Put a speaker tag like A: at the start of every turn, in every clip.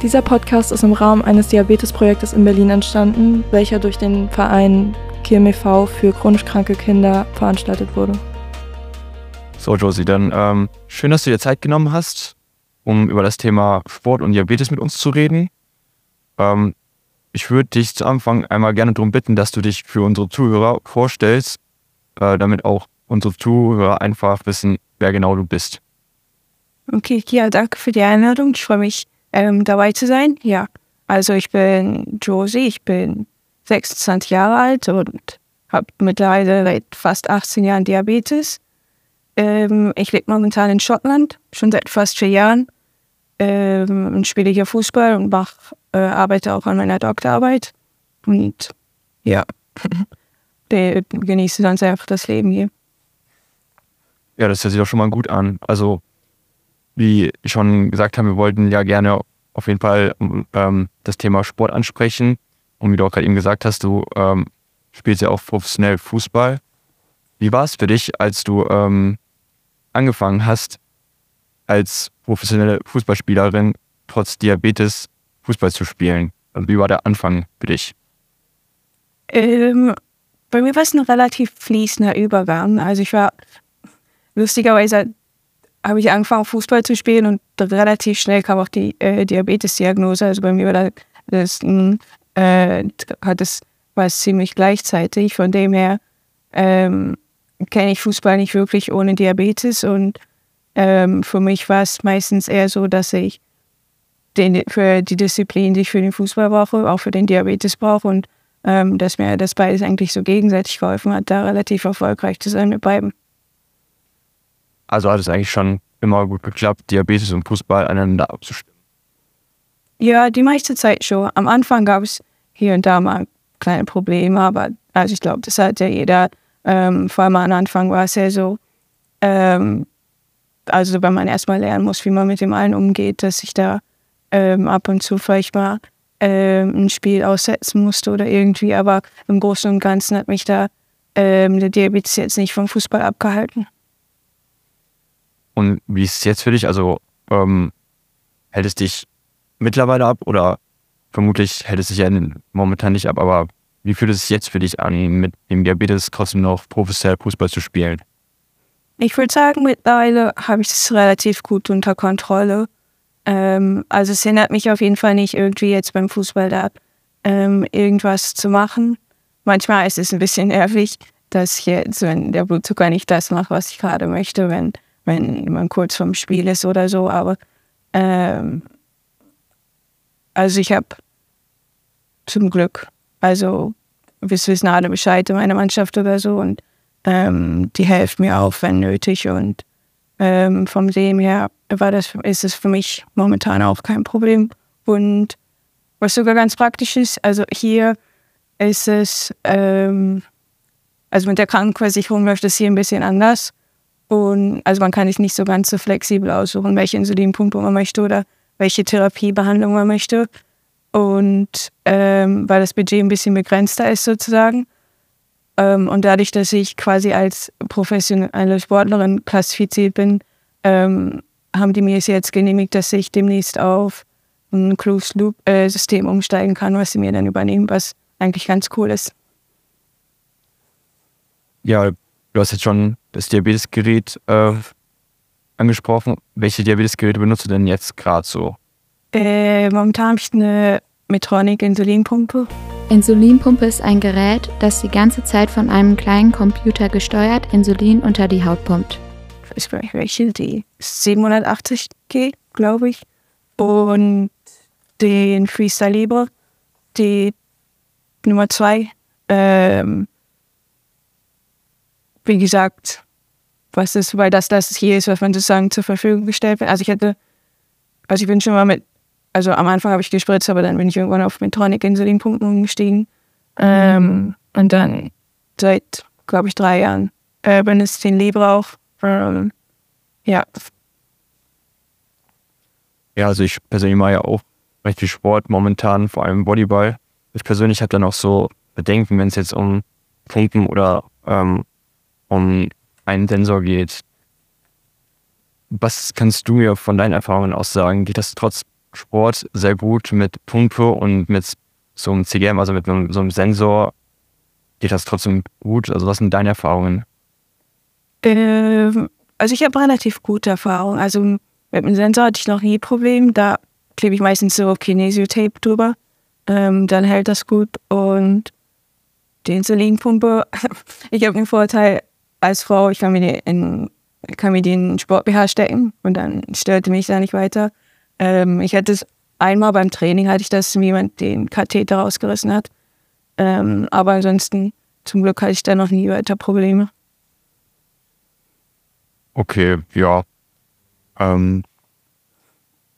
A: Dieser Podcast ist im Rahmen eines Diabetesprojektes in Berlin entstanden, welcher durch den Verein KMEV für chronisch kranke Kinder veranstaltet wurde.
B: So, Josie, dann ähm, schön, dass du dir Zeit genommen hast, um über das Thema Sport und Diabetes mit uns zu reden. Ähm, ich würde dich zu Anfang einmal gerne darum bitten, dass du dich für unsere Zuhörer vorstellst, äh, damit auch unsere Zuhörer einfach wissen, wer genau du bist.
C: Okay, ja, danke für die Einladung. Ich freue mich, ähm, dabei zu sein. Ja, also ich bin Josie, ich bin 26 Jahre alt und habe mittlerweile seit fast 18 Jahren Diabetes. Ähm, ich lebe momentan in Schottland, schon seit fast vier Jahren. Ähm, und spiele hier Fußball und mach, äh, arbeite auch an meiner Doktorarbeit. Und ja, genieße dann einfach das Leben hier.
B: Ja, das hört sich doch schon mal gut an. Also, wie schon gesagt haben, wir wollten ja gerne auf jeden Fall ähm, das Thema Sport ansprechen. Und wie du auch gerade eben gesagt hast, du ähm, spielst ja auch professionell Fußball. Wie war es für dich, als du ähm, angefangen hast, als professionelle Fußballspielerin trotz Diabetes Fußball zu spielen? Wie war der Anfang für dich?
C: Ähm, bei mir war es ein relativ fließender Übergang. Also ich war lustigerweise habe ich angefangen Fußball zu spielen und relativ schnell kam auch die äh, Diabetes-Diagnose. Also bei mir war das, äh, hat war ziemlich gleichzeitig. Von dem her ähm, kenne ich Fußball nicht wirklich ohne Diabetes und ähm, für mich war es meistens eher so, dass ich den, für die Disziplin, die ich für den Fußball brauche, auch für den Diabetes brauche und ähm, dass mir das beides eigentlich so gegenseitig geholfen hat, da relativ erfolgreich zu sein mit beiden.
B: Also hat es eigentlich schon immer gut geklappt, Diabetes und Fußball aneinander abzustimmen?
C: Ja, die meiste Zeit schon. Am Anfang gab es hier und da mal kleine Probleme, aber also ich glaube, das hat ja jeder. Ähm, vor allem am Anfang war es ja so, ähm, also wenn man erstmal lernen muss, wie man mit dem allen umgeht, dass ich da ähm, ab und zu vielleicht mal ähm, ein Spiel aussetzen musste oder irgendwie, aber im Großen und Ganzen hat mich da ähm, der Diabetes jetzt nicht vom Fußball abgehalten.
B: Und wie ist es jetzt für dich? Also ähm, hält es dich mittlerweile ab oder vermutlich hält es sich ja momentan nicht ab, aber wie fühlt es sich jetzt für dich an, mit dem Diabetes trotzdem noch professionell Fußball zu spielen?
C: Ich würde sagen, mittlerweile habe ich es relativ gut unter Kontrolle. Ähm, also es hindert mich auf jeden Fall nicht irgendwie jetzt beim Fußball da ähm, irgendwas zu machen. Manchmal ist es ein bisschen nervig, dass ich jetzt, wenn der Blutzucker nicht das macht, was ich gerade möchte, wenn, wenn man kurz vorm Spiel ist oder so. Aber ähm, also ich habe zum Glück, also wir wissen alle Bescheid in meiner Mannschaft oder so und ähm, die helfen mir auch, wenn nötig. Und ähm, vom dem her war das, ist es für mich momentan auch kein Problem. Und was sogar ganz praktisch ist, also hier ist es, ähm, also mit der Krankenversicherung läuft es hier ein bisschen anders. Und also man kann sich nicht so ganz so flexibel aussuchen, welche Insulinpumpe man möchte oder welche Therapiebehandlung man möchte. Und ähm, weil das Budget ein bisschen begrenzter ist sozusagen. Ähm, und dadurch, dass ich quasi als professionelle Sportlerin klassifiziert bin, ähm, haben die mir es jetzt genehmigt, dass ich demnächst auf ein Closed-Loop-System äh, umsteigen kann, was sie mir dann übernehmen, was eigentlich ganz cool ist.
B: Ja, du hast jetzt schon das Diabetesgerät äh, angesprochen. Welche Diabetesgeräte benutzt du denn jetzt gerade so?
C: Äh, momentan habe ich eine Medtronic-Insulinpumpe.
D: Insulinpumpe ist ein Gerät, das die ganze Zeit von einem kleinen Computer gesteuert Insulin unter die Haut pumpt.
C: Ich weiß nicht welche, die 780G, glaube ich. Und den Freestyle Libre, die Nummer 2. Ähm, wie gesagt, was ist, weil das das hier ist, was man sozusagen zur Verfügung gestellt wird. Also ich hätte, also ich bin schon mal mit also am Anfang habe ich gespritzt, aber dann bin ich irgendwann auf Medtronic-Insulinpumpen umgestiegen. Ähm, und dann seit, glaube ich, drei Jahren äh, benutze ich den Libre auch. Ähm, ja.
B: Ja, also ich persönlich mache ja auch recht viel Sport momentan, vor allem Volleyball. Ich persönlich habe dann auch so Bedenken, wenn es jetzt um Pumpen oder ähm, um einen Sensor geht. Was kannst du mir von deinen Erfahrungen aus sagen? Geht das trotz Sport sehr gut mit Pumpe und mit so einem CGM, also mit so einem Sensor. Geht das trotzdem gut? Also was sind deine Erfahrungen?
C: Ähm, also ich habe relativ gute Erfahrungen. Also mit dem Sensor hatte ich noch nie Problem. Da klebe ich meistens so Kinesiotape drüber. Ähm, dann hält das gut. Und die Insulinpumpe, ich habe den Vorteil als Frau, ich kann mir, die in, kann mir den Sport BH stecken und dann störte mich da nicht weiter. Ähm, ich hatte es einmal beim Training, hatte ich das, jemand den Katheter rausgerissen hat. Ähm, aber ansonsten, zum Glück hatte ich da noch nie weiter Probleme.
B: Okay, ja. Ähm,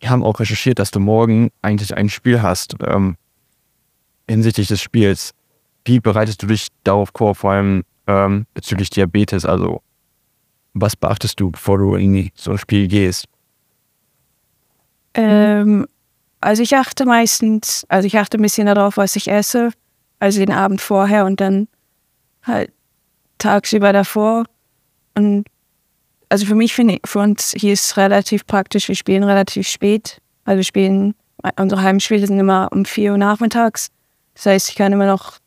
B: wir haben auch recherchiert, dass du morgen eigentlich ein Spiel hast. Ähm, hinsichtlich des Spiels, wie bereitest du dich darauf vor, vor allem ähm, bezüglich Diabetes? Also, was beachtest du, bevor du in so ein Spiel gehst?
C: Ähm, also ich achte meistens, also ich achte ein bisschen darauf, was ich esse, also den Abend vorher und dann halt tagsüber davor. Und also für mich finde ich, für uns hier ist es relativ praktisch, wir spielen relativ spät. Also wir spielen, unsere Heimspiele sind immer um 4 Uhr nachmittags. Das heißt, ich kann immer noch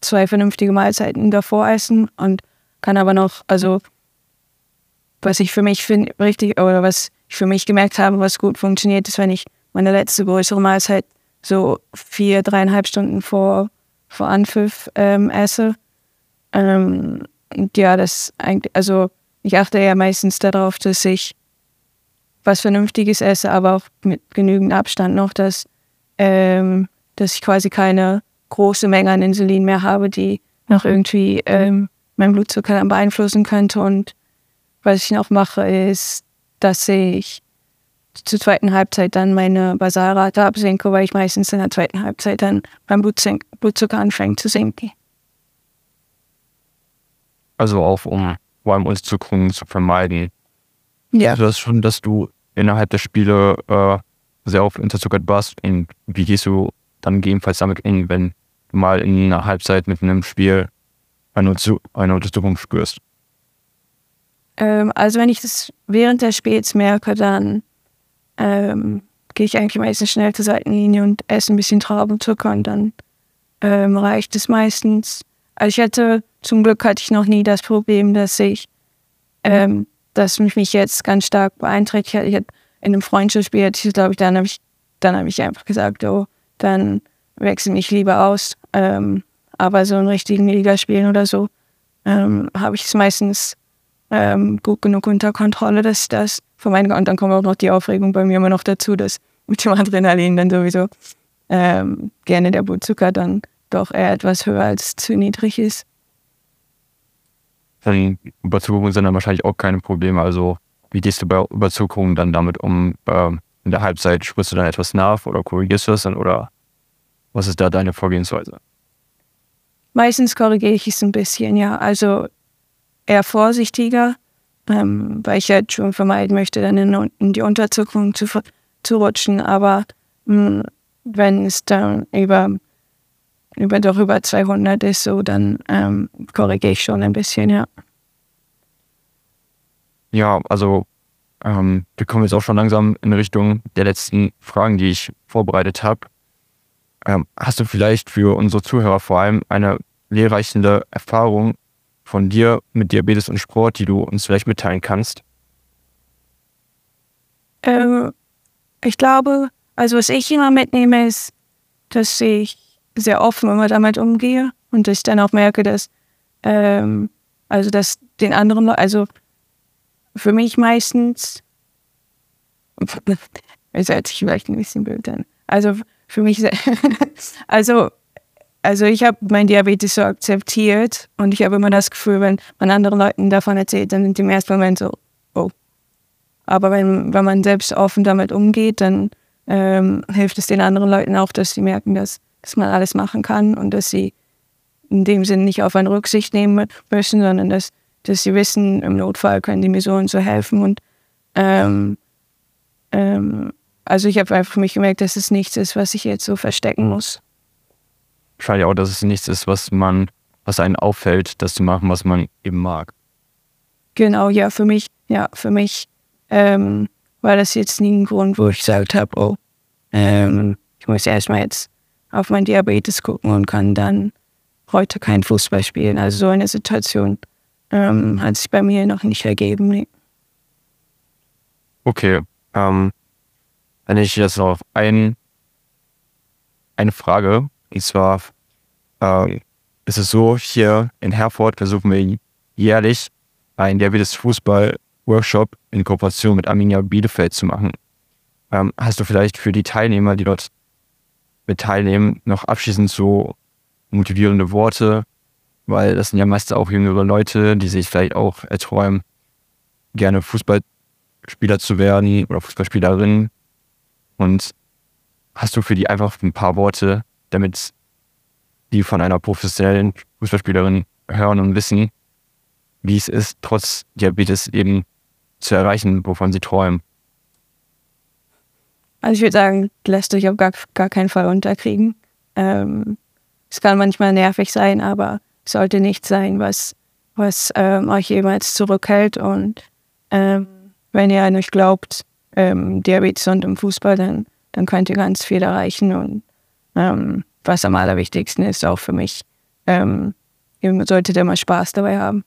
C: zwei vernünftige Mahlzeiten davor essen und kann aber noch, also was ich für mich finde, richtig, oder was ich für mich gemerkt habe, was gut funktioniert, ist, wenn ich meine letzte größere Mahlzeit so vier, dreieinhalb Stunden vor, vor Anpfiff ähm, esse. Ähm, ja, das eigentlich, also ich achte ja meistens darauf, dass ich was Vernünftiges esse, aber auch mit genügend Abstand noch, dass, ähm, dass ich quasi keine große Menge an Insulin mehr habe, die noch irgendwie ähm, meinen Blutzucker dann beeinflussen könnte. Und was ich noch mache, ist, dass ich zur zweiten Halbzeit dann meine Basalrate absenke, weil ich meistens in der zweiten Halbzeit dann beim Blutzucker anfängt zu sinken.
B: Also auch um vor allem zu vermeiden.
C: Ja.
B: Also das schon, dass du innerhalb der Spiele äh, sehr oft unterzuckert warst. Und wie gehst du dann gegebenenfalls damit in, wenn du mal in einer Halbzeit mit einem Spiel eine, eine Unterzuckung spürst?
C: Ähm, also wenn ich das während des Spiels merke, dann ähm, gehe ich eigentlich meistens schnell zur Seitenlinie und esse ein bisschen Traubenzucker und dann ähm, reicht es meistens. Also ich hatte, zum Glück hatte ich noch nie das Problem, dass ich, ähm, dass mich, mich jetzt ganz stark beeinträchtigt hat. Ich hatte in einem Freundschaftsspiel, glaube ich, dann habe ich, dann habe ich einfach gesagt, oh, dann wechsle mich lieber aus. Ähm, aber so in richtigen Ligaspielen oder so ähm, habe ich es meistens ähm, gut genug unter Kontrolle, dass das vermeiden kann. Und dann kommt auch noch die Aufregung bei mir immer noch dazu, dass mit dem Adrenalin dann sowieso ähm, gerne der Blutzucker dann doch eher etwas höher als zu niedrig ist.
B: Dann Überzuckungen sind dann wahrscheinlich auch keine Probleme. Also wie gehst du bei Überzuckungen dann damit um? Ähm, in der Halbzeit sprichst du dann etwas nach oder korrigierst du das dann oder was ist da deine Vorgehensweise?
C: Meistens korrigiere ich es ein bisschen, ja. Also eher vorsichtiger, ähm, weil ich halt schon vermeiden möchte, dann in, in die Unterzuckung zu, zu rutschen. Aber mh, hm, wenn es dann über, über doch über 200 ist, so, dann ähm, korrigiere ich schon ein bisschen, ja.
B: Ja, also ähm, wir kommen jetzt auch schon langsam in Richtung der letzten Fragen, die ich vorbereitet habe. Ähm, hast du vielleicht für unsere Zuhörer vor allem eine lehrreichende Erfahrung von dir mit Diabetes und Sport, die du uns vielleicht mitteilen kannst?
C: Ähm, ich glaube, also was ich immer mitnehme, ist, dass ich sehr offen immer damit umgehe und dass ich dann auch merke, dass ähm, also dass den anderen, also für mich meistens, es hört sich vielleicht ein bisschen blöd an, also für mich, also also ich habe mein Diabetes so akzeptiert und ich habe immer das Gefühl, wenn man anderen Leuten davon erzählt, dann sind die im ersten Moment so, oh. Aber wenn, wenn man selbst offen damit umgeht, dann ähm, hilft es den anderen Leuten auch, dass sie merken, dass, dass man alles machen kann und dass sie in dem Sinne nicht auf eine Rücksicht nehmen müssen, sondern dass, dass sie wissen, im Notfall können die mir so und so helfen. Und ähm, ähm, also ich habe einfach für mich gemerkt, dass es nichts ist, was ich jetzt so verstecken muss
B: wahrscheinlich auch, dass es nichts ist, was man, was einen auffällt, das zu machen, was man eben mag.
C: Genau, ja, für mich, ja, für mich ähm, war das jetzt nie ein Grund, wo ich gesagt habe, oh, Ähm, ich muss erstmal jetzt auf mein Diabetes gucken und kann dann heute kein Fußball spielen. Also so eine Situation ähm, hat sich bei mir noch nicht ergeben. Nee.
B: Okay, ähm, wenn ich jetzt noch ein, eine Frage, und zwar äh, ist es so, hier in Herford versuchen wir jährlich ein Diabetes-Fußball-Workshop in Kooperation mit Arminia Bielefeld zu machen. Ähm, hast du vielleicht für die Teilnehmer, die dort mit teilnehmen, noch abschließend so motivierende Worte? Weil das sind ja meist auch jüngere Leute, die sich vielleicht auch erträumen, gerne Fußballspieler zu werden oder Fußballspielerin. Und hast du für die einfach ein paar Worte, damit die von einer professionellen Fußballspielerin hören und wissen, wie es ist, trotz Diabetes eben zu erreichen, wovon sie träumen.
C: Also ich würde sagen, lässt euch auf gar, gar keinen Fall unterkriegen. Ähm, es kann manchmal nervig sein, aber es sollte nicht sein, was, was ähm, euch jemals zurückhält. Und ähm, wenn ihr an euch glaubt, ähm, Diabetes und im Fußball, dann, dann könnt ihr ganz viel erreichen. Und ähm, was am allerwichtigsten ist, auch für mich, ähm, ihr solltet immer Spaß dabei haben.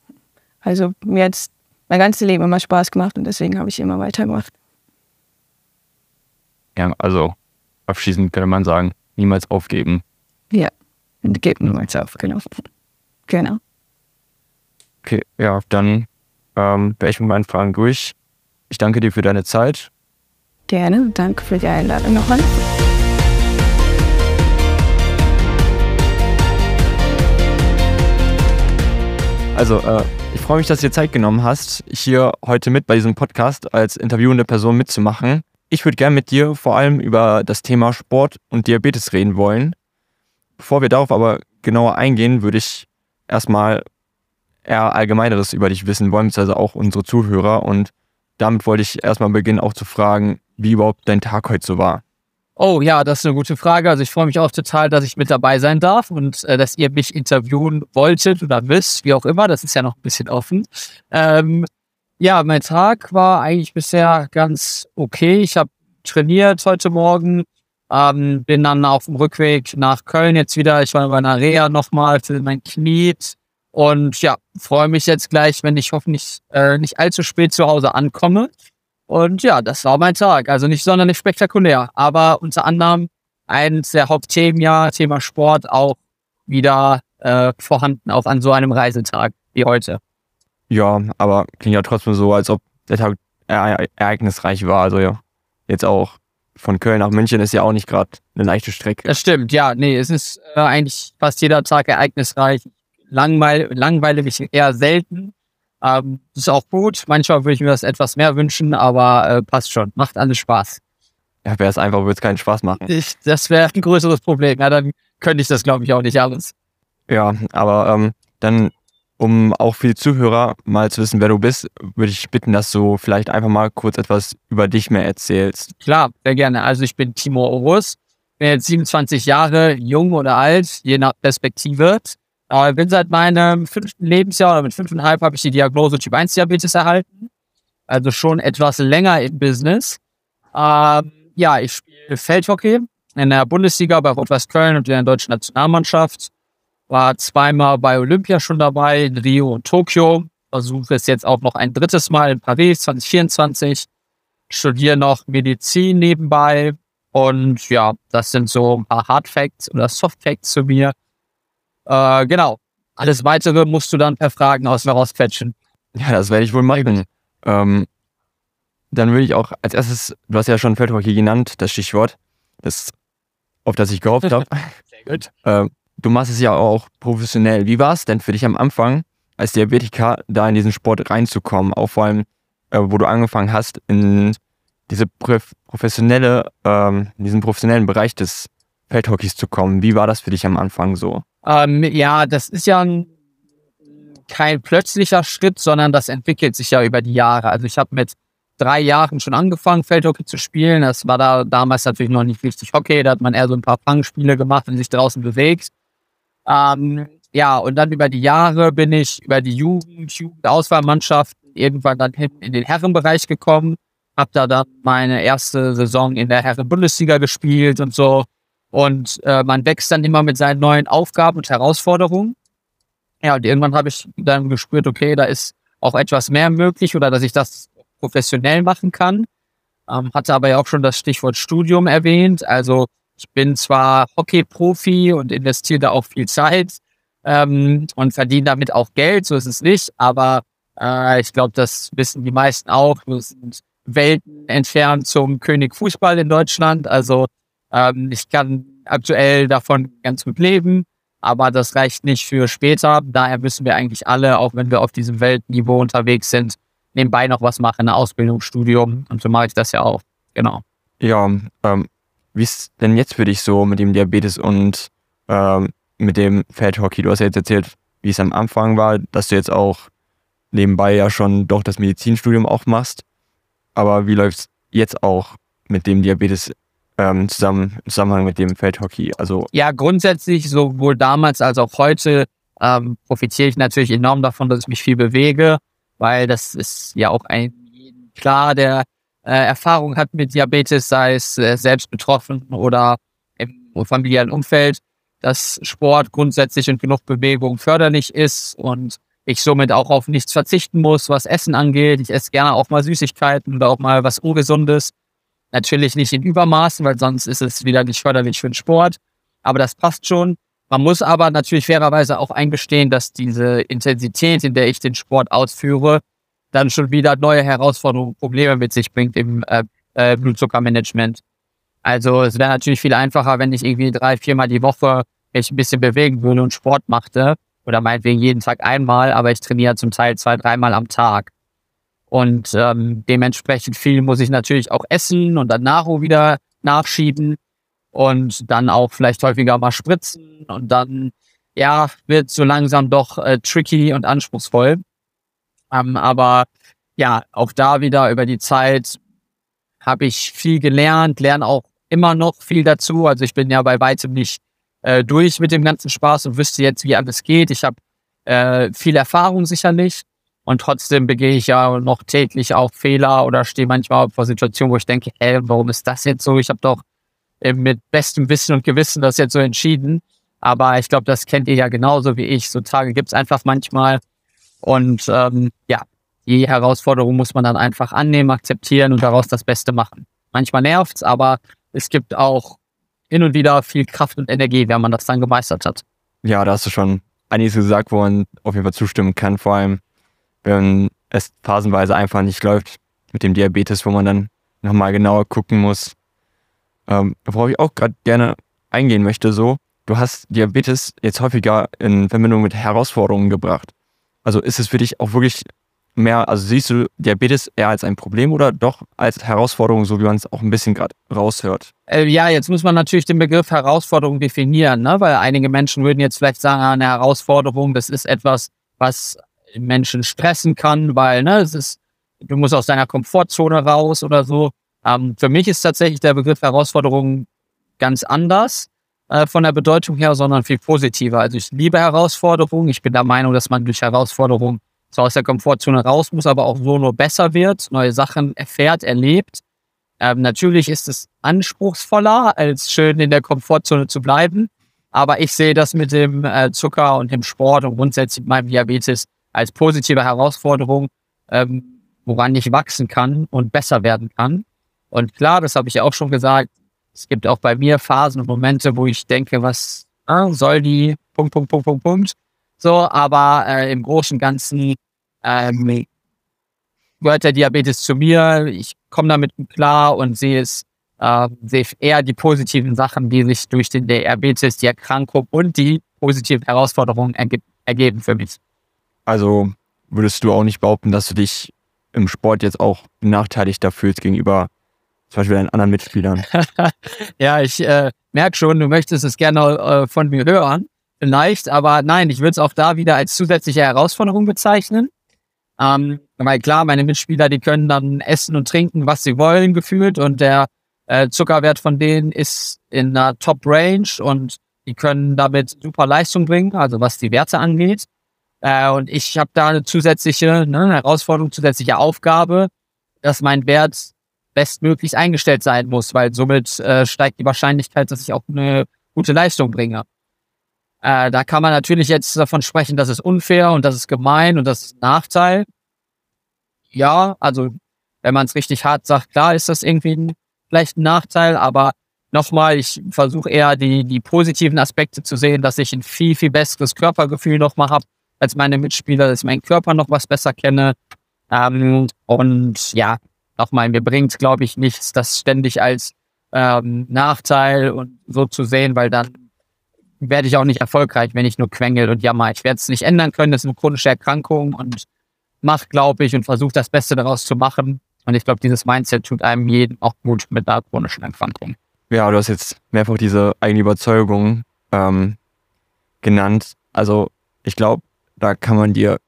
C: Also mir hat mein ganzes Leben immer Spaß gemacht und deswegen habe ich immer weitergemacht.
B: Ja, also abschließend könnte man sagen, niemals aufgeben.
C: Ja, und gebt niemals auf, genau. Genau.
B: Okay, ja, dann ähm, wäre ich mit meinen Fragen durch. Ich danke dir für deine Zeit.
C: Gerne, danke für die Einladung nochmal.
B: Also, äh, ich freue mich, dass du dir Zeit genommen hast, hier heute mit bei diesem Podcast als interviewende Person mitzumachen. Ich würde gerne mit dir vor allem über das Thema Sport und Diabetes reden wollen. Bevor wir darauf aber genauer eingehen, würde ich erstmal eher Allgemeineres über dich wissen wollen, beziehungsweise auch unsere Zuhörer. Und damit wollte ich erstmal beginnen, auch zu fragen, wie überhaupt dein Tag heute so war.
E: Oh ja, das ist eine gute Frage. Also ich freue mich auch total, dass ich mit dabei sein darf und äh, dass ihr mich interviewen wolltet oder wisst, wie auch immer. Das ist ja noch ein bisschen offen. Ähm, ja, mein Tag war eigentlich bisher ganz okay. Ich habe trainiert heute Morgen, ähm, bin dann auf dem Rückweg nach Köln jetzt wieder. Ich war bei einer Reha nochmal für mein Knie und ja, freue mich jetzt gleich, wenn ich hoffentlich äh, nicht allzu spät zu Hause ankomme und ja, das war mein Tag. Also nicht sonderlich spektakulär, aber unter anderem eines der Hauptthemen, ja, Thema Sport auch wieder äh, vorhanden, auch an so einem Reisetag wie heute.
B: Ja, aber klingt ja trotzdem so, als ob der Tag ereignisreich war. Also ja, jetzt auch von Köln nach München ist ja auch nicht gerade eine leichte Strecke.
E: Das stimmt, ja, nee, es ist äh, eigentlich fast jeder Tag ereignisreich. Langweil, langweile mich eher selten. Ähm, das ist auch gut. Manchmal würde ich mir das etwas mehr wünschen, aber äh, passt schon. Macht alles Spaß.
B: Ja, wäre es einfach, würde es keinen Spaß machen.
E: Ich, das wäre ein größeres Problem. Ja, dann könnte ich das, glaube ich, auch nicht alles.
B: Ja, aber ähm, dann, um auch für die Zuhörer mal zu wissen, wer du bist, würde ich bitten, dass du vielleicht einfach mal kurz etwas über dich mehr erzählst.
E: Klar, sehr gerne. Also ich bin Timo Orus, bin jetzt 27 Jahre, jung oder alt, je nach Perspektive. Aber ich bin seit meinem fünften Lebensjahr oder mit fünfeinhalb habe ich die Diagnose Typ 1 Diabetes erhalten. Also schon etwas länger im Business. Ähm, ja, ich spiele Feldhockey in der Bundesliga bei Rot-Weiß Köln und in der deutschen Nationalmannschaft. War zweimal bei Olympia schon dabei, in Rio und Tokio. Versuche es jetzt auch noch ein drittes Mal in Paris 2024. Studiere noch Medizin nebenbei. Und ja, das sind so ein paar Hard Facts oder Soft Facts zu mir. Äh, genau. Alles weitere musst du dann per Fragen aus mir rausquetschen.
B: Ja, das werde ich wohl machen. Ähm, dann würde ich auch als erstes, du hast ja schon Feldhockey genannt, das Stichwort, das, auf das ich gehofft habe.
E: Sehr gut.
B: Ähm, du machst es ja auch professionell. Wie war es denn für dich am Anfang, als Diabetiker, da in diesen Sport reinzukommen? Auch vor allem, äh, wo du angefangen hast, in diese professionelle, ähm, in diesen professionellen Bereich des Feldhockeys zu kommen. Wie war das für dich am Anfang so?
E: Ähm, ja, das ist ja ein, kein plötzlicher Schritt, sondern das entwickelt sich ja über die Jahre. Also ich habe mit drei Jahren schon angefangen, Feldhockey zu spielen. Das war da damals natürlich noch nicht richtig Hockey. Da hat man eher so ein paar Fangspiele gemacht und sich draußen bewegt. Ähm, ja, und dann über die Jahre bin ich über die Jugend, Jugendauswahlmannschaften irgendwann dann hin in den Herrenbereich gekommen. habe da dann meine erste Saison in der Herren-Bundesliga gespielt und so. Und äh, man wächst dann immer mit seinen neuen Aufgaben und Herausforderungen. Ja, und irgendwann habe ich dann gespürt, okay, da ist auch etwas mehr möglich oder dass ich das professionell machen kann. Ähm, hatte aber ja auch schon das Stichwort Studium erwähnt. Also ich bin zwar Hockey-Profi und investiere da auch viel Zeit ähm, und verdiene damit auch Geld, so ist es nicht. Aber äh, ich glaube, das wissen die meisten auch. Wir sind Welten entfernt zum König Fußball in Deutschland. Also ähm, ich kann aktuell davon ganz gut leben, aber das reicht nicht für später. Daher müssen wir eigentlich alle, auch wenn wir auf diesem Weltniveau unterwegs sind, nebenbei noch was machen, eine Ausbildung, Studium. Und so mache ich das ja auch. Genau.
B: Ja, ähm, wie ist denn jetzt für dich so mit dem Diabetes und ähm, mit dem Feldhockey? Du hast ja jetzt erzählt, wie es am Anfang war, dass du jetzt auch nebenbei ja schon doch das Medizinstudium auch machst. Aber wie läuft es jetzt auch mit dem Diabetes ähm, zusammen, im Zusammenhang mit dem Feldhockey? Also
E: ja, grundsätzlich sowohl damals als auch heute ähm, profitiere ich natürlich enorm davon, dass ich mich viel bewege, weil das ist ja auch ein klar, der äh, Erfahrung hat mit Diabetes, sei es äh, selbst betroffen oder im familiären Umfeld, dass Sport grundsätzlich und genug Bewegung förderlich ist und ich somit auch auf nichts verzichten muss, was Essen angeht. Ich esse gerne auch mal Süßigkeiten oder auch mal was Ungesundes. Natürlich nicht in Übermaßen, weil sonst ist es wieder nicht förderlich für den Sport. Aber das passt schon. Man muss aber natürlich fairerweise auch eingestehen, dass diese Intensität, in der ich den Sport ausführe, dann schon wieder neue Herausforderungen, Probleme mit sich bringt im äh, äh, Blutzuckermanagement. Also es wäre natürlich viel einfacher, wenn ich irgendwie drei, viermal die Woche mich ein bisschen bewegen würde und Sport machte oder meinetwegen jeden Tag einmal, aber ich trainiere zum Teil zwei, dreimal am Tag. Und ähm, dementsprechend viel muss ich natürlich auch essen und dann nachher wieder nachschieben und dann auch vielleicht häufiger mal spritzen und dann, ja, wird so langsam doch äh, tricky und anspruchsvoll. Ähm, aber ja, auch da wieder über die Zeit habe ich viel gelernt, lerne auch immer noch viel dazu. Also ich bin ja bei weitem nicht äh, durch mit dem ganzen Spaß und wüsste jetzt, wie alles geht. Ich habe äh, viel Erfahrung sicherlich und trotzdem begehe ich ja noch täglich auch Fehler oder stehe manchmal vor Situationen, wo ich denke, hey, warum ist das jetzt so? Ich habe doch äh, mit bestem Wissen und Gewissen das jetzt so entschieden. Aber ich glaube, das kennt ihr ja genauso wie ich. So Tage gibt es einfach manchmal. Und ähm, ja, die Herausforderung muss man dann einfach annehmen, akzeptieren und daraus das Beste machen. Manchmal nervt's, aber es gibt auch hin und wieder viel Kraft und Energie, wenn man das dann gemeistert hat.
B: Ja, da hast du schon einiges gesagt, wo man auf jeden Fall zustimmen kann, vor allem wenn es phasenweise einfach nicht läuft mit dem Diabetes, wo man dann nochmal genauer gucken muss. Ähm, worauf ich auch gerade gerne eingehen möchte, so, du hast Diabetes jetzt häufiger in Verbindung mit Herausforderungen gebracht. Also ist es für dich auch wirklich mehr, also siehst du Diabetes eher als ein Problem oder doch als Herausforderung, so wie man es auch ein bisschen gerade raushört?
E: Äh, ja, jetzt muss man natürlich den Begriff Herausforderung definieren, ne? weil einige Menschen würden jetzt vielleicht sagen, ah, eine Herausforderung, das ist etwas, was Menschen stressen kann, weil ne, es ist, du musst aus deiner Komfortzone raus oder so. Ähm, für mich ist tatsächlich der Begriff Herausforderung ganz anders äh, von der Bedeutung her, sondern viel positiver. Also ich liebe Herausforderungen. Ich bin der Meinung, dass man durch Herausforderungen zwar aus der Komfortzone raus muss, aber auch so nur besser wird, neue Sachen erfährt, erlebt. Ähm, natürlich ist es anspruchsvoller, als schön in der Komfortzone zu bleiben. Aber ich sehe das mit dem äh, Zucker und dem Sport und grundsätzlich meinem Diabetes als positive Herausforderung, ähm, woran ich wachsen kann und besser werden kann. Und klar, das habe ich ja auch schon gesagt, es gibt auch bei mir Phasen und Momente, wo ich denke, was ah, soll die Punkt, Punkt, Punkt, Punkt, Punkt. So, aber äh, im Großen und Ganzen ähm, gehört der Diabetes zu mir. Ich komme damit klar und sehe es, äh, sehe eher die positiven Sachen, die sich durch den Diabetes, die Erkrankung und die positiven Herausforderungen erge ergeben für mich.
B: Also würdest du auch nicht behaupten, dass du dich im Sport jetzt auch benachteiligt fühlst gegenüber zum Beispiel deinen anderen Mitspielern?
E: ja, ich äh, merke schon, du möchtest es gerne äh, von mir hören. Vielleicht, aber nein, ich würde es auch da wieder als zusätzliche Herausforderung bezeichnen. Ähm, weil klar, meine Mitspieler, die können dann essen und trinken, was sie wollen, gefühlt. Und der äh, Zuckerwert von denen ist in einer Top-Range und die können damit super Leistung bringen, also was die Werte angeht. Äh, und ich habe da eine zusätzliche ne, Herausforderung, zusätzliche Aufgabe, dass mein Wert bestmöglich eingestellt sein muss, weil somit äh, steigt die Wahrscheinlichkeit, dass ich auch eine gute Leistung bringe. Äh, da kann man natürlich jetzt davon sprechen, das ist unfair und das ist gemein und das ist ein Nachteil. Ja, also wenn man es richtig hart sagt, klar ist das irgendwie ein, vielleicht ein Nachteil, aber nochmal, ich versuche eher die, die positiven Aspekte zu sehen, dass ich ein viel, viel besseres Körpergefühl nochmal habe als meine Mitspieler, dass ich meinen Körper noch was besser kenne. Ähm, und ja, nochmal, mir bringt, glaube ich, nichts, das ständig als ähm, Nachteil und so zu sehen, weil dann werde ich auch nicht erfolgreich, wenn ich nur quengel und jammer. Ich werde es nicht ändern können, das ist eine chronische Erkrankung und mache, glaube ich, und versuche das Beste daraus zu machen. Und ich glaube, dieses Mindset tut einem jeden auch gut mit einer chronischen Erkrankung.
B: Ja, du hast jetzt mehrfach diese eigene Überzeugung ähm, genannt. Also ich glaube, da kann man dir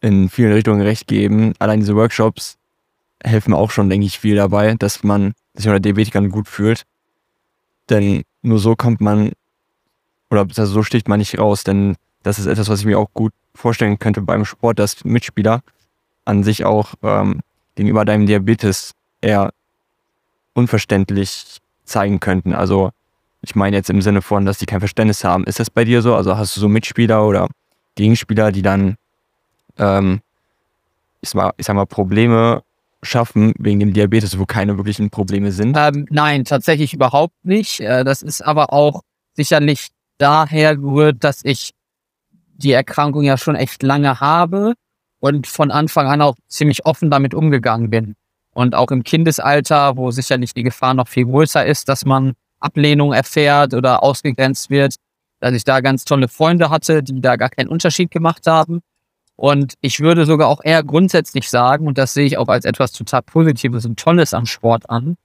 B: in vielen Richtungen recht geben. Allein diese Workshops helfen auch schon, denke ich, viel dabei, dass man sich unter Diabetikern gut fühlt. Denn nur so kommt man, oder so sticht man nicht raus, denn das ist etwas, was ich mir auch gut vorstellen könnte beim Sport, dass Mitspieler an sich auch ähm, gegenüber deinem Diabetes eher unverständlich zeigen könnten. Also ich meine jetzt im Sinne von, dass die kein Verständnis haben. Ist das bei dir so? Also hast du so Mitspieler oder Gegenspieler, die dann, ähm, ich, sag mal, ich sag mal, Probleme schaffen wegen dem Diabetes, wo keine wirklichen Probleme sind?
E: Ähm, nein, tatsächlich überhaupt nicht. Äh, das ist aber auch sicherlich daher gerührt, dass ich die Erkrankung ja schon echt lange habe und von Anfang an auch ziemlich offen damit umgegangen bin. Und auch im Kindesalter, wo sicherlich die Gefahr noch viel größer ist, dass man Ablehnung erfährt oder ausgegrenzt wird, dass ich da ganz tolle Freunde hatte, die da gar keinen Unterschied gemacht haben. Und ich würde sogar auch eher grundsätzlich sagen, und das sehe ich auch als etwas total Positives und Tolles am Sport an,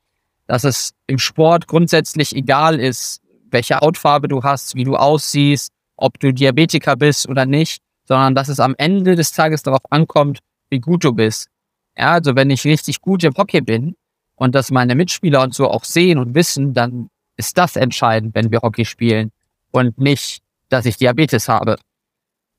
E: dass es im Sport grundsätzlich egal ist, welche Hautfarbe du hast, wie du aussiehst, ob du Diabetiker bist oder nicht, sondern dass es am Ende des Tages darauf ankommt, wie gut du bist. Ja, also wenn ich richtig gut im Hockey bin und das meine Mitspieler und so auch sehen und wissen, dann ist das entscheidend, wenn wir Hockey spielen und nicht, dass ich Diabetes habe.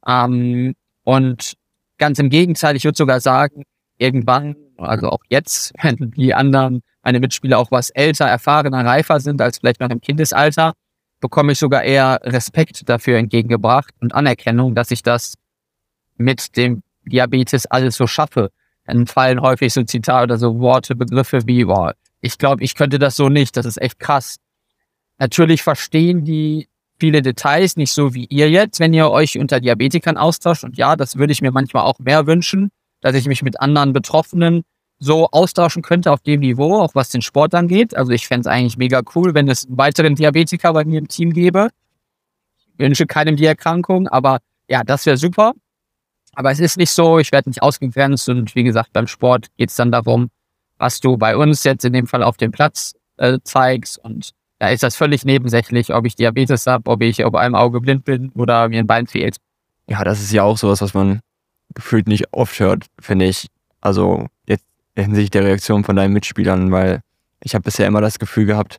E: Ähm, und ganz im Gegenteil, ich würde sogar sagen, irgendwann, also auch jetzt, wenn die anderen, meine Mitspieler auch was älter, erfahrener, reifer sind als vielleicht noch im Kindesalter, bekomme ich sogar eher Respekt dafür entgegengebracht und Anerkennung, dass ich das mit dem Diabetes alles so schaffe. Dann fallen häufig so Zitate oder so Worte, Begriffe wie, boah, ich glaube, ich könnte das so nicht, das ist echt krass. Natürlich verstehen die viele Details, nicht so wie ihr jetzt, wenn ihr euch unter Diabetikern austauscht. Und ja, das würde ich mir manchmal auch mehr wünschen, dass ich mich mit anderen Betroffenen so austauschen könnte auf dem Niveau, auch was den Sport angeht. Also ich fände es eigentlich mega cool, wenn es einen weiteren Diabetiker bei mir im Team gäbe. Ich wünsche keinem die Erkrankung, aber ja, das wäre super. Aber es ist nicht so, ich werde nicht ausgegrenzt und wie gesagt, beim Sport geht es dann darum, was du bei uns jetzt in dem Fall auf dem Platz äh, zeigst und da ist das völlig nebensächlich, ob ich Diabetes habe, ob ich auf einem Auge blind bin oder mir ein Bein fehlt.
B: Ja, das ist ja auch sowas, was man gefühlt nicht oft hört, finde ich. Also jetzt hinsichtlich der Reaktion von deinen Mitspielern, weil ich habe bisher immer das Gefühl gehabt,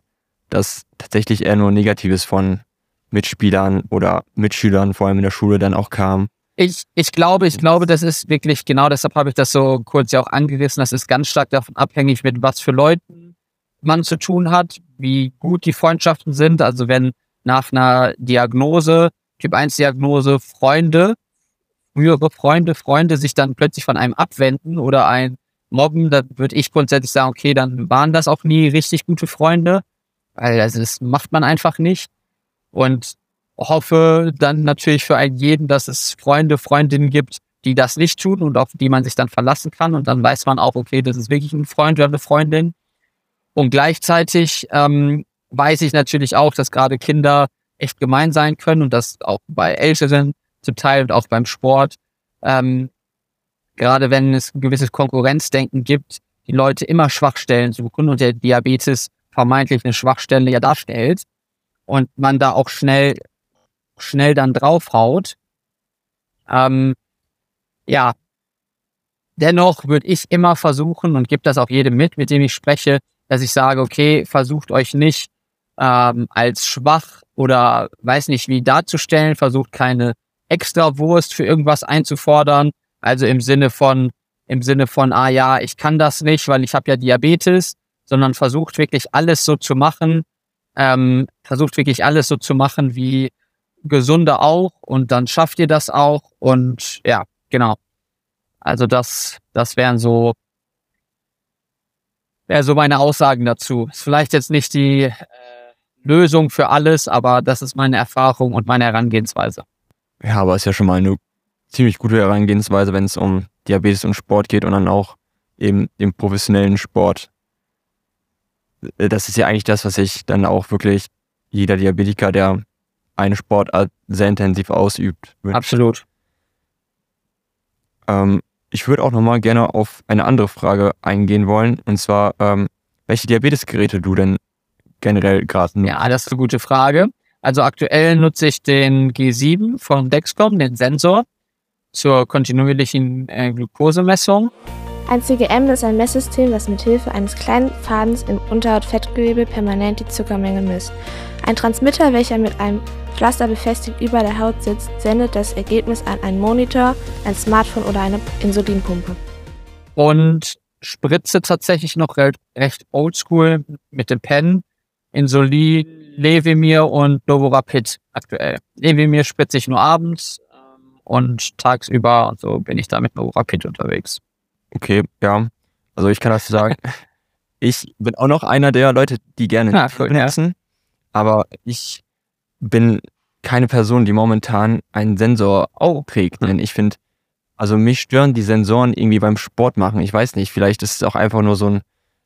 B: dass tatsächlich eher nur Negatives von Mitspielern oder Mitschülern, vor allem in der Schule, dann auch kam.
E: Ich, ich glaube, ich glaube, das ist wirklich genau deshalb habe ich das so kurz ja auch angerissen. Das ist ganz stark davon abhängig, mit was für Leuten man zu tun hat, wie gut die Freundschaften sind. Also wenn nach einer Diagnose, Typ 1 Diagnose, Freunde, frühere Freunde, Freunde sich dann plötzlich von einem abwenden oder ein mobben, dann würde ich grundsätzlich sagen, okay, dann waren das auch nie richtig gute Freunde, weil also das macht man einfach nicht. Und hoffe dann natürlich für einen jeden, dass es Freunde, Freundinnen gibt, die das nicht tun und auf die man sich dann verlassen kann. Und dann weiß man auch, okay, das ist wirklich ein Freund oder eine Freundin. Und gleichzeitig ähm, weiß ich natürlich auch, dass gerade Kinder echt gemein sein können und das auch bei Älteren zum Teil und auch beim Sport. Ähm, gerade wenn es ein gewisses Konkurrenzdenken gibt, die Leute immer Schwachstellen suchen und der Diabetes vermeintlich eine Schwachstelle ja darstellt und man da auch schnell, schnell dann draufhaut. Ähm, ja, dennoch würde ich immer versuchen und gebe das auch jedem mit, mit dem ich spreche, dass ich sage, okay, versucht euch nicht ähm, als schwach oder weiß nicht wie darzustellen, versucht keine extra Wurst für irgendwas einzufordern. Also im Sinne von, im Sinne von, ah ja, ich kann das nicht, weil ich habe ja Diabetes, sondern versucht wirklich alles so zu machen, ähm, versucht wirklich alles so zu machen wie Gesunde auch und dann schafft ihr das auch und ja, genau. Also das, das wären so, wäre so meine Aussagen dazu. Ist vielleicht jetzt nicht die äh, Lösung für alles, aber das ist meine Erfahrung und meine Herangehensweise.
B: Ja, aber ist ja schon mal eine ziemlich gute Herangehensweise, wenn es um Diabetes und Sport geht und dann auch eben den professionellen Sport. Äh, das ist ja eigentlich das, was sich dann auch wirklich jeder Diabetiker, der eine Sportart sehr intensiv ausübt.
E: Wünscht. Absolut.
B: Ähm, ich würde auch nochmal gerne auf eine andere Frage eingehen wollen, und zwar, ähm, welche Diabetesgeräte du denn generell gerade
E: nutzt. Ja, das ist eine gute Frage. Also aktuell nutze ich den G7 von Dexcom, den Sensor, zur kontinuierlichen äh, Glukosemessung.
F: Ein CGM ist ein Messsystem, das mit Hilfe eines kleinen Fadens im Unterhautfettgewebe permanent die Zuckermenge misst. Ein Transmitter, welcher mit einem Pflaster befestigt über der Haut sitzt, sendet das Ergebnis an einen Monitor, ein Smartphone oder eine Insulinpumpe.
E: Und spritze tatsächlich noch recht oldschool mit dem Pen. Insulin, Levemir und Novorapid aktuell. Levemir spritze ich nur abends ähm, und tagsüber und so bin ich da mit Novorapid unterwegs.
B: Okay, ja. Also ich kann das sagen. ich bin auch noch einer der Leute, die gerne
E: ah, cool,
B: benutzen. Ja. Aber ich bin keine Person, die momentan einen Sensor oh. trägt. Denn ich finde, also mich stören die Sensoren irgendwie beim Sport machen. Ich weiß nicht, vielleicht ist es auch einfach nur so ein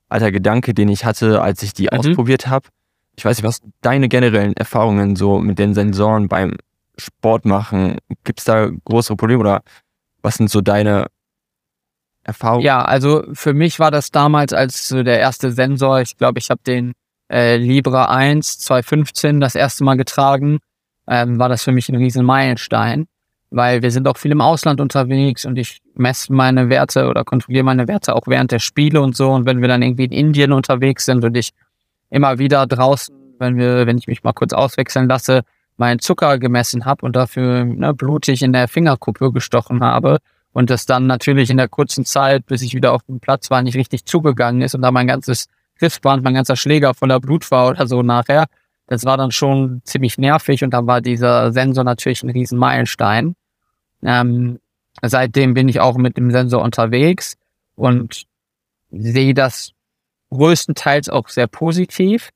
B: alter Gedanke, den ich hatte, als ich die mhm. ausprobiert habe. Ich weiß nicht, was deine generellen Erfahrungen so mit den Sensoren beim Sport machen? Gibt es da größere Probleme oder was sind so deine Erfahrungen?
E: Ja, also für mich war das damals als so der erste Sensor, ich glaube, ich habe den äh, Libra 1 2015 das erste Mal getragen, ähm, war das für mich ein riesen Meilenstein, weil wir sind auch viel im Ausland unterwegs und ich messe meine Werte oder kontrolliere meine Werte auch während der Spiele und so. Und wenn wir dann irgendwie in Indien unterwegs sind und ich immer wieder draußen, wenn wir, wenn ich mich mal kurz auswechseln lasse, meinen Zucker gemessen habe und dafür ne, blutig in der Fingerkuppe gestochen habe und das dann natürlich in der kurzen Zeit, bis ich wieder auf dem Platz war, nicht richtig zugegangen ist und da mein ganzes Griffband, mein ganzer Schläger voller Blut war oder so nachher. Das war dann schon ziemlich nervig und dann war dieser Sensor natürlich ein riesen Meilenstein. Ähm, seitdem bin ich auch mit dem Sensor unterwegs und sehe das größtenteils auch sehr positiv.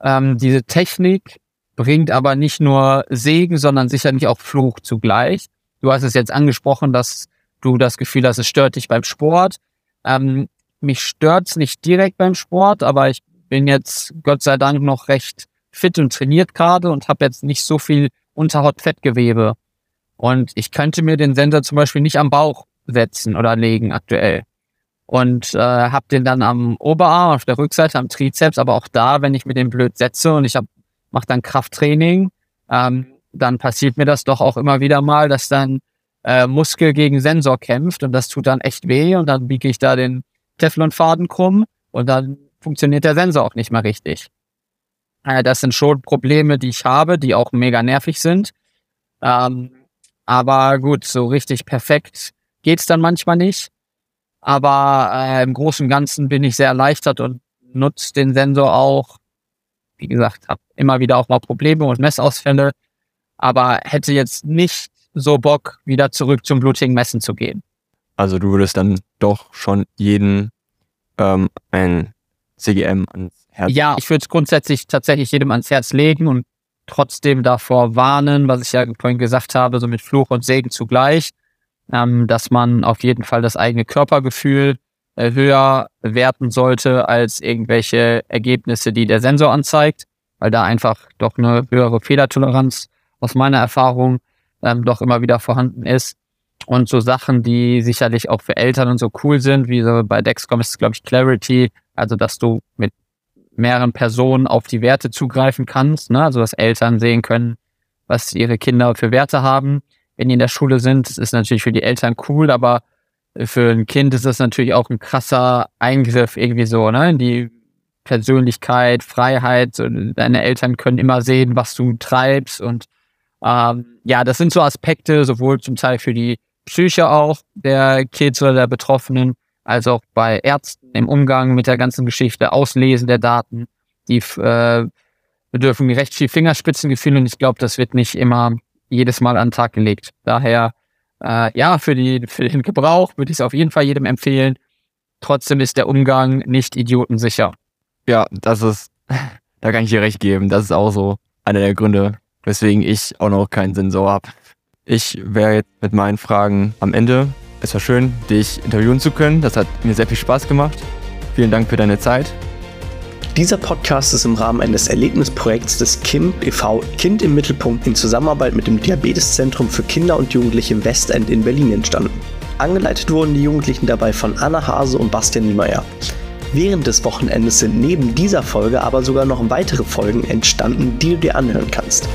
E: Ähm, diese Technik bringt aber nicht nur Segen, sondern sicherlich auch Fluch zugleich. Du hast es jetzt angesprochen, dass du das Gefühl hast, es stört dich beim Sport. Ähm, mich stört's nicht direkt beim Sport, aber ich bin jetzt Gott sei Dank noch recht fit und trainiert gerade und habe jetzt nicht so viel Unterhautfettgewebe. Und ich könnte mir den Sensor zum Beispiel nicht am Bauch setzen oder legen aktuell. Und äh, habe den dann am Oberarm, auf der Rückseite, am Trizeps, aber auch da, wenn ich mir den blöd setze und ich mache dann Krafttraining, ähm, dann passiert mir das doch auch immer wieder mal, dass dann äh, Muskel gegen Sensor kämpft und das tut dann echt weh und dann biege ich da den Teflonfaden krumm und dann funktioniert der Sensor auch nicht mehr richtig. Äh, das sind schon Probleme, die ich habe, die auch mega nervig sind. Ähm, aber gut, so richtig perfekt geht's dann manchmal nicht. Aber äh, im Großen und Ganzen bin ich sehr erleichtert und nutze den Sensor auch. Wie gesagt, habe immer wieder auch mal Probleme und Messausfälle, aber hätte jetzt nicht so Bock, wieder zurück zum blutigen Messen zu gehen.
B: Also du würdest dann doch schon jeden ähm, ein CGM ans Herz
E: Ja, ich würde es grundsätzlich tatsächlich jedem ans Herz legen und trotzdem davor warnen, was ich ja vorhin gesagt habe, so mit Fluch und Segen zugleich, ähm, dass man auf jeden Fall das eigene Körpergefühl äh, höher werten sollte als irgendwelche Ergebnisse, die der Sensor anzeigt, weil da einfach doch eine höhere Fehlertoleranz aus meiner Erfahrung ähm, doch immer wieder vorhanden ist. Und so Sachen, die sicherlich auch für Eltern und so cool sind, wie so bei Dexcom ist es, glaube ich, Clarity, also dass du mit mehreren Personen auf die Werte zugreifen kannst, ne? also dass Eltern sehen können, was ihre Kinder für Werte haben, wenn die in der Schule sind. Das ist natürlich für die Eltern cool, aber für ein Kind ist das natürlich auch ein krasser Eingriff irgendwie so, ne, in die Persönlichkeit, Freiheit. Deine Eltern können immer sehen, was du treibst und ähm, ja, das sind so Aspekte, sowohl zum Teil für die Psyche auch der Kids oder der Betroffenen, als auch bei Ärzten im Umgang mit der ganzen Geschichte, Auslesen der Daten. Die äh, bedürfen recht viel Fingerspitzengefühl und ich glaube, das wird nicht immer jedes Mal an den Tag gelegt. Daher, äh, ja, für, die, für den Gebrauch würde ich es auf jeden Fall jedem empfehlen. Trotzdem ist der Umgang nicht idiotensicher.
B: Ja, das ist, da kann ich dir recht geben. Das ist auch so einer der Gründe, weswegen ich auch noch keinen Sensor habe. Ich wäre jetzt mit meinen Fragen am Ende. Es war schön, dich interviewen zu können. Das hat mir sehr viel Spaß gemacht. Vielen Dank für deine Zeit.
G: Dieser Podcast ist im Rahmen eines Erlebnisprojekts des KIM e.V. Kind im Mittelpunkt in Zusammenarbeit mit dem Diabeteszentrum für Kinder und Jugendliche im Westend in Berlin entstanden. Angeleitet wurden die Jugendlichen dabei von Anna Hase und Bastian Niemeyer. Während des Wochenendes sind neben dieser Folge aber sogar noch weitere Folgen entstanden, die du dir anhören kannst.